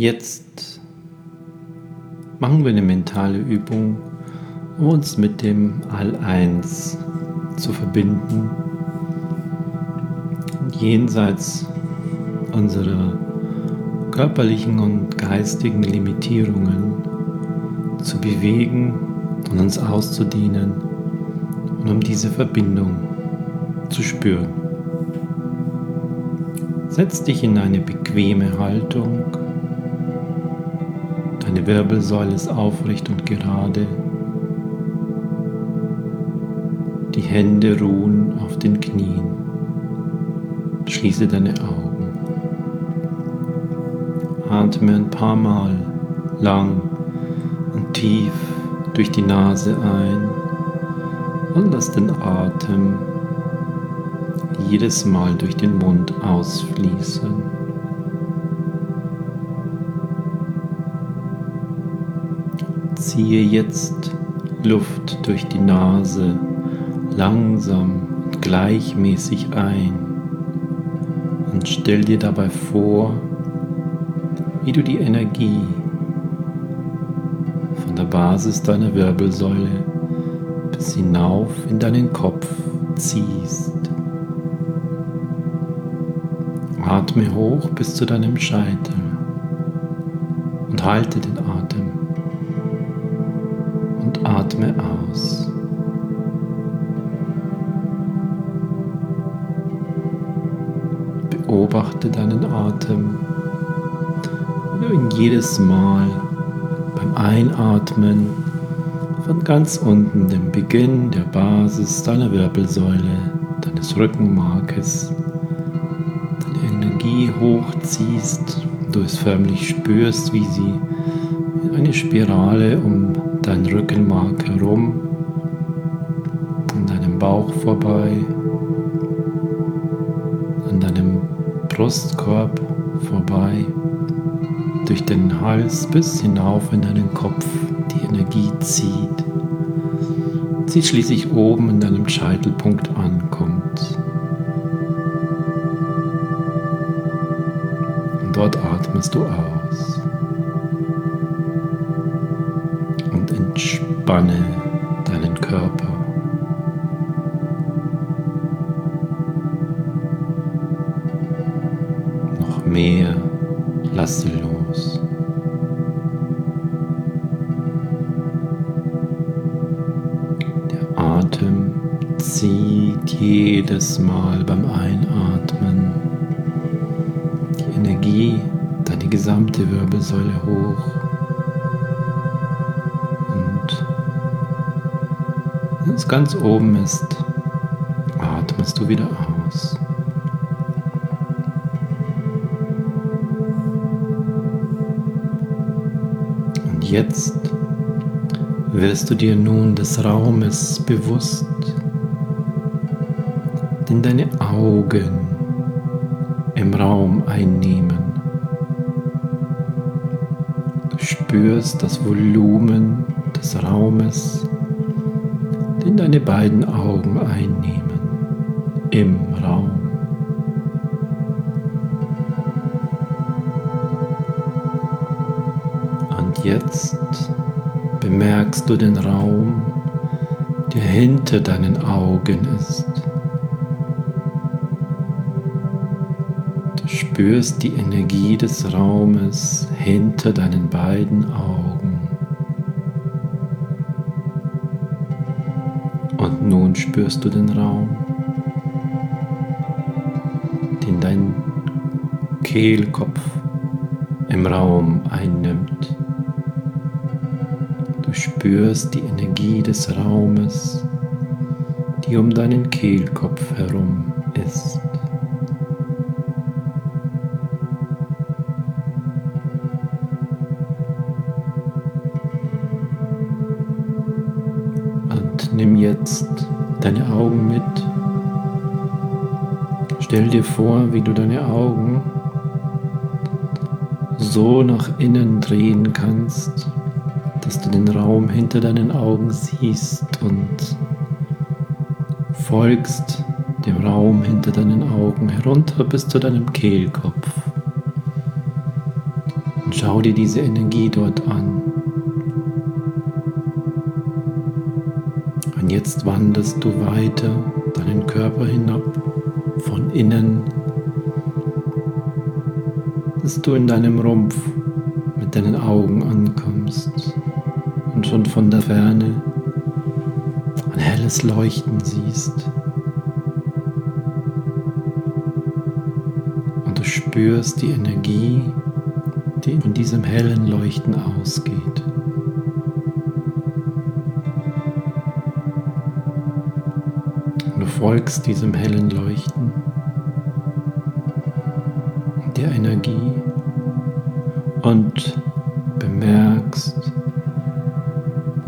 Jetzt machen wir eine mentale Übung, um uns mit dem All-Eins zu verbinden jenseits unserer körperlichen und geistigen Limitierungen zu bewegen und uns auszudehnen und um diese Verbindung zu spüren. Setz dich in eine bequeme Haltung. Deine Wirbelsäule ist aufrecht und gerade. Die Hände ruhen auf den Knien. Schließe deine Augen. Atme ein paar Mal lang und tief durch die Nase ein und lass den Atem jedes Mal durch den Mund ausfließen. Ziehe jetzt Luft durch die Nase langsam und gleichmäßig ein und stell dir dabei vor, wie du die Energie von der Basis deiner Wirbelsäule bis hinauf in deinen Kopf ziehst. Atme hoch bis zu deinem Scheitel und halte den atme aus. Beobachte deinen Atem. Ihn jedes Mal beim Einatmen von ganz unten, dem Beginn der Basis deiner Wirbelsäule, deines Rückenmarkes, deine Energie hochziehst, du es förmlich spürst, wie sie in eine Spirale um dein Rückenmark herum, an deinem Bauch vorbei, an deinem Brustkorb vorbei, durch den Hals bis hinauf in deinen Kopf die Energie zieht, sie schließlich oben in deinem Scheitelpunkt ankommt. Und dort atmest du aus entspanne deinen Körper. mehr lasse los. Der Atem zieht jedes Mal beim Einatmen die Energie, deine gesamte Wirbelsäule hoch. Es ganz oben ist, atmest du wieder aus. jetzt wirst du dir nun des Raumes bewusst, den deine Augen im Raum einnehmen. Du spürst das Volumen des Raumes, deine beiden Augen einnehmen im Raum. jetzt bemerkst du den Raum, der hinter deinen Augen ist. Du spürst die Energie des Raumes hinter deinen beiden Augen. Spürst du den Raum, den dein Kehlkopf im Raum einnimmt. Du spürst die Energie des Raumes, die um deinen Kehlkopf herum ist. Und nimm jetzt deine Augen mit. Stell dir vor, wie du deine Augen so nach innen drehen kannst, dass du den Raum hinter deinen Augen siehst und folgst dem Raum hinter deinen Augen herunter bis zu deinem Kehlkopf. Und Schau dir diese Energie dort an. Jetzt wanderst du weiter deinen Körper hinab, von innen, dass du in deinem Rumpf mit deinen Augen ankommst und schon von der Ferne ein helles Leuchten siehst. Und du spürst die Energie, die von diesem hellen Leuchten ausgeht. Folgst diesem hellen Leuchten, der Energie und bemerkst,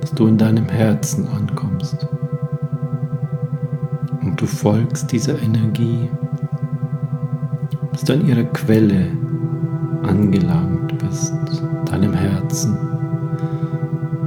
dass du in deinem Herzen ankommst. Und du folgst dieser Energie, bis du an ihrer Quelle angelangt bist, deinem Herzen.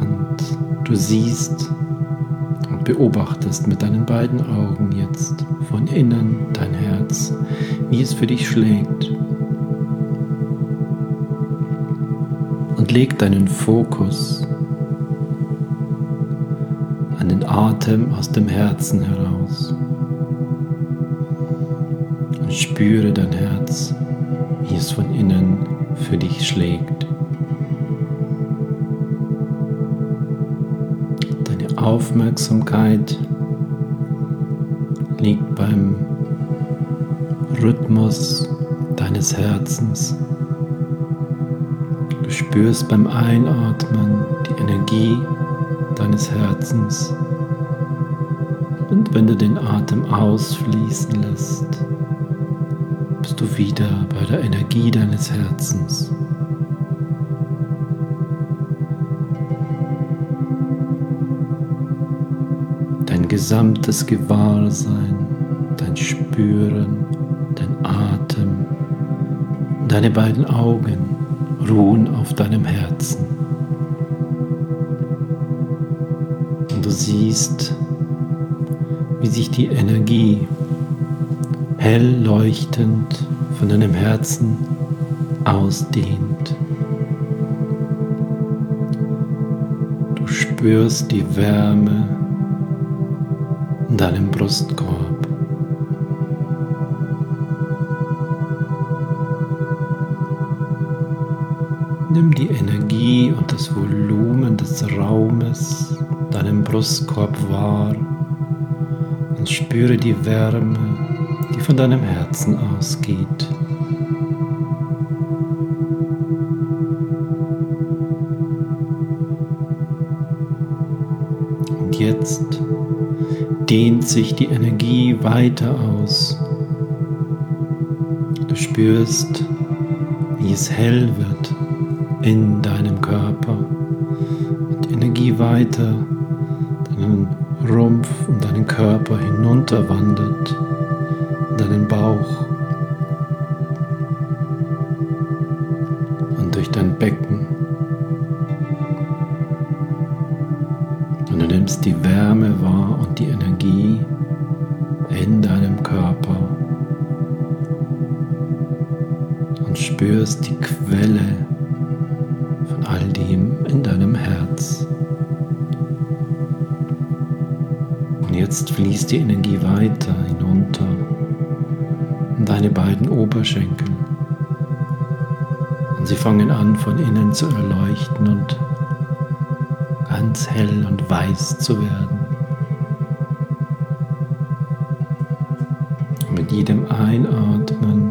Und du siehst beobachtest mit deinen beiden Augen jetzt von innen dein Herz, wie es für dich schlägt. Und leg deinen Fokus an den Atem aus dem Herzen heraus. Und spüre dein Herz wie es von innen für dich schlägt. Aufmerksamkeit liegt beim Rhythmus deines Herzens. Du spürst beim Einatmen die Energie deines Herzens. Und wenn du den Atem ausfließen lässt, bist du wieder bei der Energie deines Herzens. Gesamtes Gewahrsein, dein Spüren, dein Atem, deine beiden Augen ruhen auf deinem Herzen. Und du siehst, wie sich die Energie hell leuchtend von deinem Herzen ausdehnt. Du spürst die Wärme deinem Brustkorb. Nimm die Energie und das Volumen des Raumes deinem Brustkorb wahr und spüre die Wärme die von deinem Herzen ausgeht. Und jetzt dehnt sich die Energie weiter aus. Du spürst, wie es hell wird in deinem Körper und die Energie weiter deinen Rumpf und deinen Körper hinunterwandert deinen Bauch und durch dein Becken. Und du nimmst die Wärme wahr Energie in deinem Körper und spürst die Quelle von all dem in deinem Herz. Und jetzt fließt die Energie weiter hinunter deine beiden Oberschenkel. Und sie fangen an von innen zu erleuchten und ganz hell und weiß zu werden. Jedem Einatmen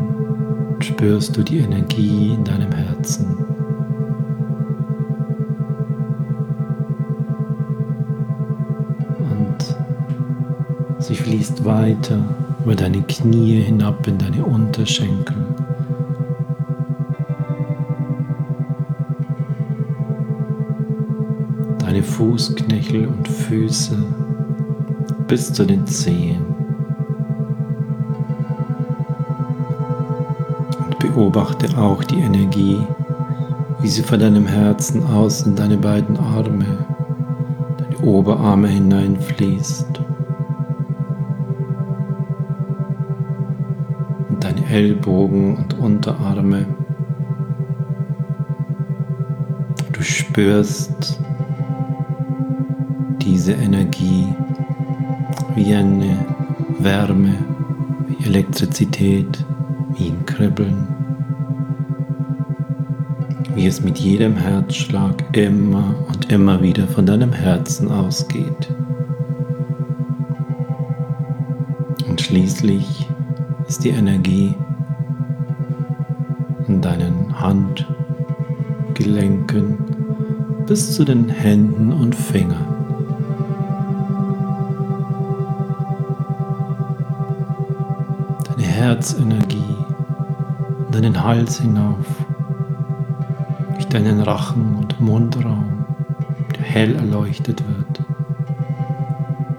spürst du die Energie in deinem Herzen. Und sie fließt weiter über deine Knie hinab in deine Unterschenkel. Deine Fußknöchel und Füße bis zu den Zehen. Beobachte auch die Energie, wie sie von deinem Herzen aus in deine beiden Arme, deine Oberarme hineinfließt. Ellbogen und Unterarme spürst diese Energie wie eine Wärme, wie Elektrizität, wie ein Kribbeln, wie es mit jedem Herzschlag immer und immer wieder von deinem Herzen ausgeht. Und schließlich ist die Energie in deinen Handgelenken bis zu den Händen und Fingern. Deine Herzenergie deinen Hals hinauf, durch deinen Rachen und Mundraum, der hell erleuchtet wird,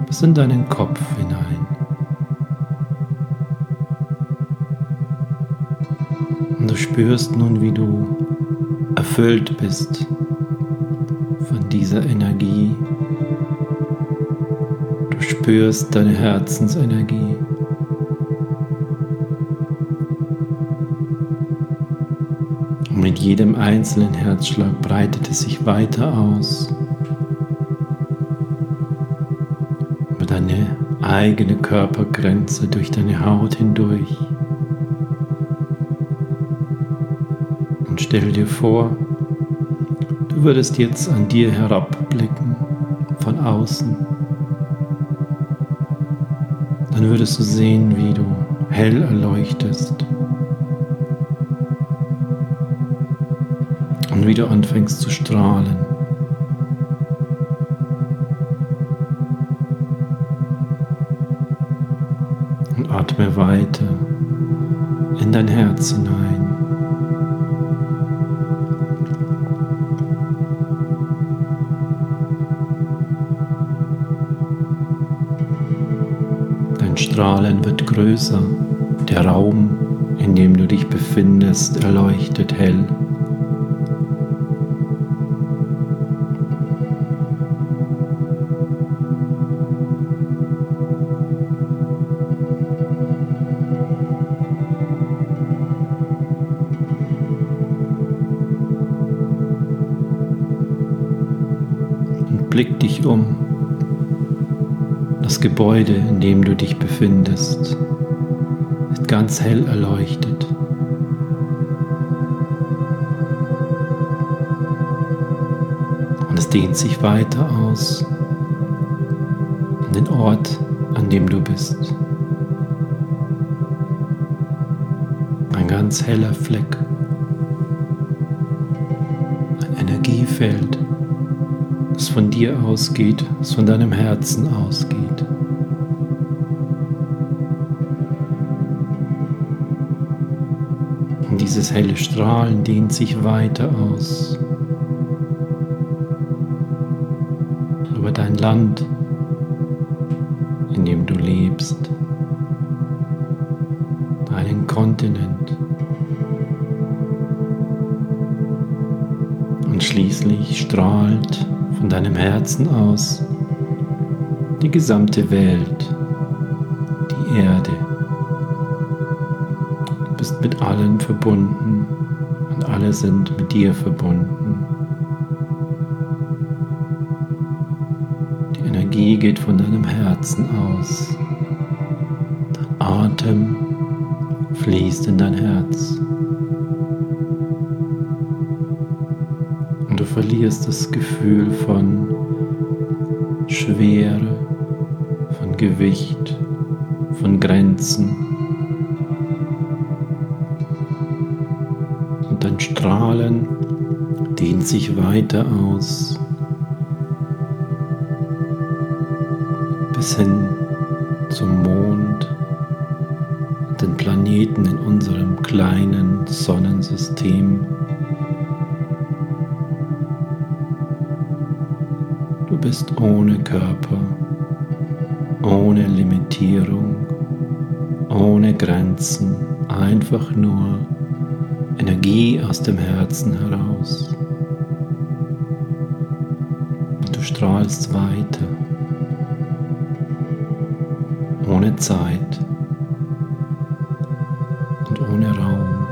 bis in deinen Kopf hinein. Und du spürst nun, wie du erfüllt bist von dieser Energie. Du spürst deine Herzensenergie. Jedem einzelnen Herzschlag breitet es sich weiter aus. Über deine eigene Körpergrenze durch deine Haut hindurch. Und stell dir vor, Du würdest jetzt an dir herabblicken von außen. Dann würdest du sehen, wie du hell erleuchtest. Und wie du anfängst zu strahlen. Und atme weiter in dein Herz hinein. Strahlen wird größer. Der Raum, in dem du dich befindest, erleuchtet hell. Gebäude, in dem du dich befindest, ist ganz hell erleuchtet. Und es dehnt sich weiter aus an den Ort, an dem du bist. Ein ganz heller Fleck. Ein Energiefeld das von dir ausgeht, das von deinem Herzen ausgeht. Dieses helle Strahlen dehnt sich weiter aus über dein Land, in dem du lebst, deinen Kontinent. Und schließlich strahlt von deinem Herzen aus die gesamte Welt, die Erde. Allen verbunden und alle sind mit dir verbunden. Die Energie geht von deinem Herzen aus. Dein Atem fließt in dein Herz. du verlierst das Gefühl von Schwere, von Gewicht, von Grenzen. Sich weiter aus bis hin zum Mond und den Planeten in unserem kleinen Sonnensystem. bist ohne Körper, ohne Limitierung, ohne Grenzen, einfach nur Energie aus dem Herzen heraus. Strahlst weiter, ohne Zeit und ohne Raum.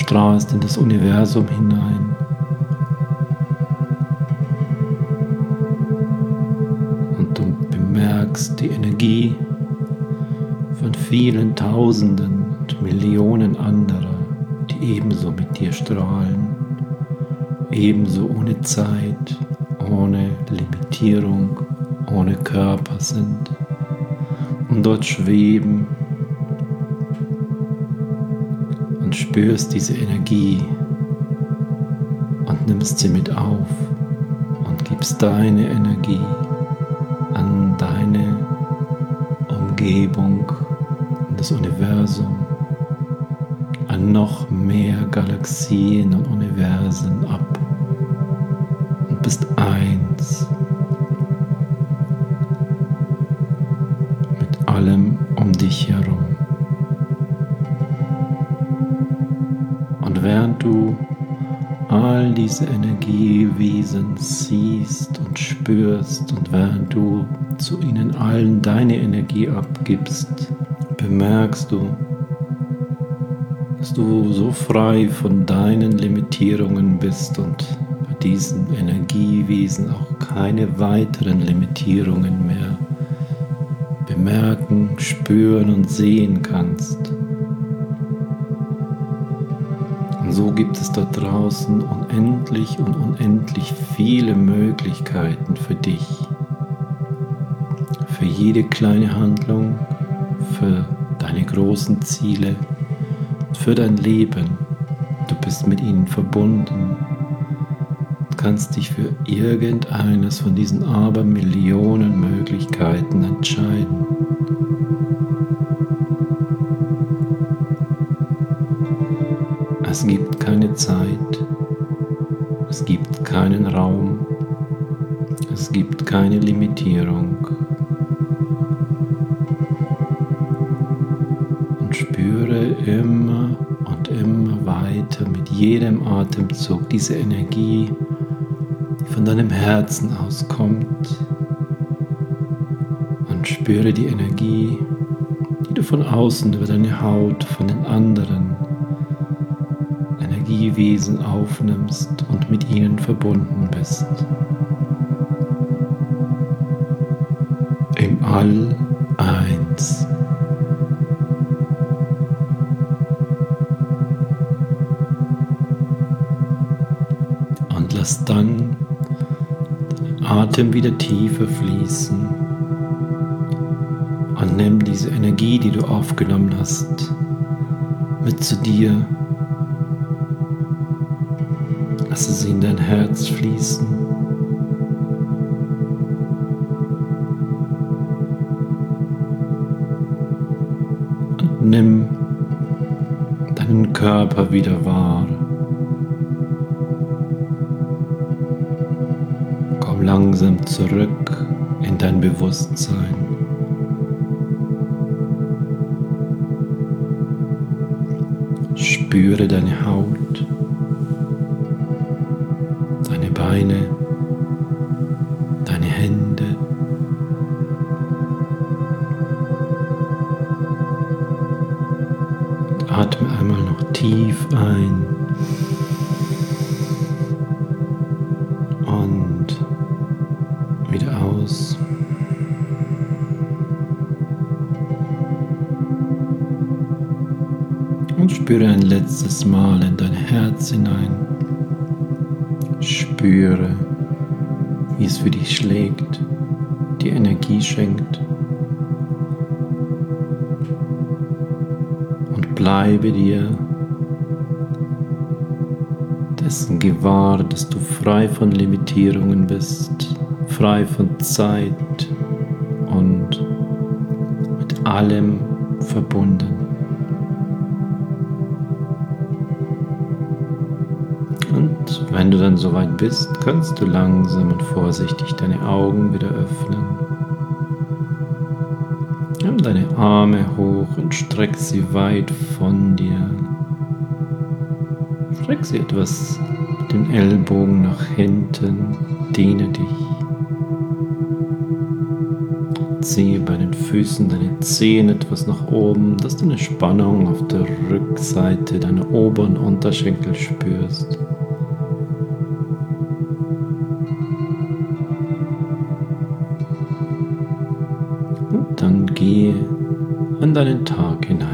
strahlst in das Universum hinein. Und du bemerkst die Energie von vielen Tausenden und Millionen anderer, ebenso mit dir strahlen, ebenso ohne Zeit, ohne Limitierung, ohne Körper sind und dort schweben und spürst diese Energie und nimmst sie mit auf und gibst deine Energie an deine Umgebung, das Universum, an noch mehr Galaxien und Universen ab und bist eins mit allem um dich herum. Und während du all diese Energiewesen siehst und spürst und während du zu ihnen allen deine Energie abgibst, bemerkst du, dass du so frei von deinen Limitierungen bist und bei diesen Energiewesen auch keine weiteren Limitierungen mehr bemerken, spüren und sehen kannst. Und so gibt es da draußen unendlich und unendlich viele Möglichkeiten für dich. Für jede kleine Handlung, für deine großen Ziele, für dein Leben. Du bist mit ihnen verbunden. Du kannst dich für irgendeines von diesen Abermillionen Möglichkeiten entscheiden. Es gibt keine Zeit, es gibt keinen Raum, es gibt keine Limitierung. Immer und immer weiter mit jedem Atemzug diese Energie, die von deinem Herzen auskommt. Und spüre die Energie, die du von außen über deine Haut, von den anderen Energiewesen aufnimmst und mit ihnen verbunden bist. Im All Atem wieder tiefer fließen. Und nimm diese Energie, die du aufgenommen hast, mit zu dir Lasse sie in dein Herz fließen. Und nimm deinen Körper wieder wahr. Langsam zurück in dein Bewusstsein. Spüre deine Haut. Beine, deine Hände. Atme einmal noch tief ein letztes Mal in dein Herz hinein. Spüre, wie es für dich schlägt, die Energie schenkt. Und bleibe dir dessen gewahr, dass du frei von Limitierungen bist, frei von Zeit und mit allem verbunden. Wenn du dann soweit bist, kannst du langsam und vorsichtig deine Augen wieder öffnen. Nimm deine Arme hoch und streck sie weit von dir. Streck sie etwas mit den Ellbogen nach hinten. Dehne dich. Zieh bei den Füßen deine Zehen etwas nach oben, dass du eine Spannung auf der Rückseite deiner oberen Unterschenkel spürst. Und dann geh an deinen Tag hinein.